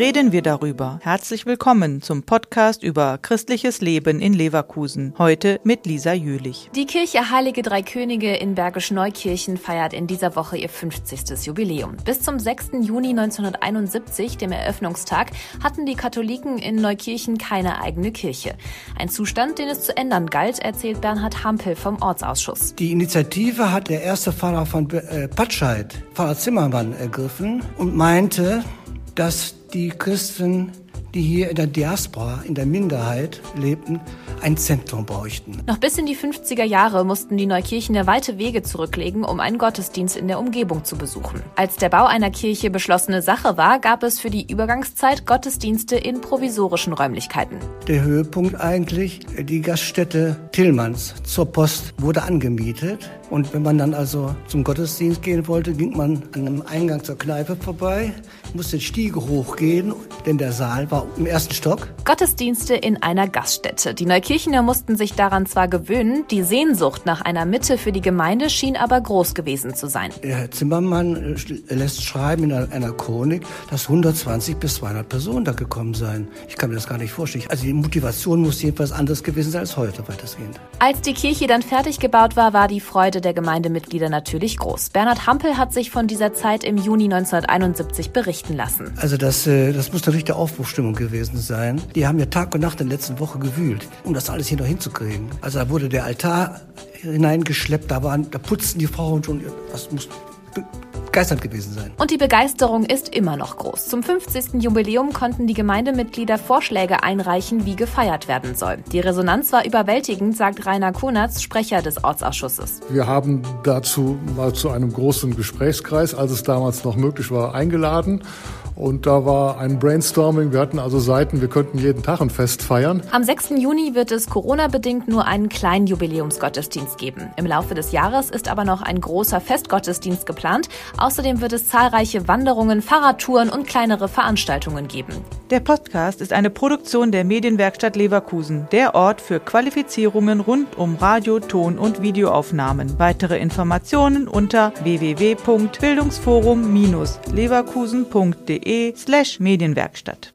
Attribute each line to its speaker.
Speaker 1: reden wir darüber. Herzlich willkommen zum Podcast über christliches Leben in Leverkusen. Heute mit Lisa Jülich.
Speaker 2: Die Kirche Heilige Drei Könige in Bergisch Neukirchen feiert in dieser Woche ihr 50. Jubiläum. Bis zum 6. Juni 1971, dem Eröffnungstag, hatten die Katholiken in Neukirchen keine eigene Kirche. Ein Zustand, den es zu ändern galt, erzählt Bernhard Hampel vom Ortsausschuss.
Speaker 3: Die Initiative hat der erste Pfarrer von äh, Patscheid, Pfarrer Zimmermann, ergriffen und meinte, dass die Christen, die hier in der Diaspora, in der Minderheit lebten, ein Zentrum bräuchten.
Speaker 2: Noch bis in die 50er Jahre mussten die Neukirchener weite Wege zurücklegen, um einen Gottesdienst in der Umgebung zu besuchen. Als der Bau einer Kirche beschlossene Sache war, gab es für die Übergangszeit Gottesdienste in provisorischen Räumlichkeiten.
Speaker 3: Der Höhepunkt eigentlich, die Gaststätte Tillmanns zur Post wurde angemietet. Und wenn man dann also zum Gottesdienst gehen wollte, ging man an einem Eingang zur Kneipe vorbei, musste die Stiege hochgehen, denn der Saal war im ersten Stock.
Speaker 2: Gottesdienste in einer Gaststätte. Die Neukirchener mussten sich daran zwar gewöhnen, die Sehnsucht nach einer Mitte für die Gemeinde schien aber groß gewesen zu sein.
Speaker 3: Herr Zimmermann äh, lässt schreiben in einer Chronik, dass 120 bis 200 Personen da gekommen seien. Ich kann mir das gar nicht vorstellen. Also die Motivation muss jedenfalls anders gewesen sein als heute weitestgehend.
Speaker 2: Als die Kirche dann fertig gebaut war, war die Freude der Gemeindemitglieder natürlich groß. Bernhard Hampel hat sich von dieser Zeit im Juni 1971 berichten lassen.
Speaker 3: Also das, äh, das muss natürlich der Aufbruchstimmung gewesen sein. Die haben ja Tag und Nacht in der letzten Woche gewühlt, um das alles hier noch hinzukriegen. Also da wurde der Altar hineingeschleppt, da, waren, da putzten die Frauen schon, das muss begeistert gewesen sein.
Speaker 2: Und die Begeisterung ist immer noch groß. Zum 50. Jubiläum konnten die Gemeindemitglieder Vorschläge einreichen, wie gefeiert werden soll. Die Resonanz war überwältigend, sagt Rainer Kunatz, Sprecher des Ortsausschusses.
Speaker 4: Wir haben dazu mal zu einem großen Gesprächskreis, als es damals noch möglich war, eingeladen. Und da war ein Brainstorming. Wir hatten also Seiten, wir könnten jeden Tag ein Fest feiern.
Speaker 2: Am 6. Juni wird es Corona-bedingt nur einen kleinen Jubiläumsgottesdienst geben. Im Laufe des Jahres ist aber noch ein großer Festgottesdienst geplant. Außerdem wird es zahlreiche Wanderungen, Fahrradtouren und kleinere Veranstaltungen geben.
Speaker 1: Der Podcast ist eine Produktion der Medienwerkstatt Leverkusen, der Ort für Qualifizierungen rund um Radio, Ton und Videoaufnahmen. Weitere Informationen unter www.bildungsforum-leverkusen.de Medienwerkstatt.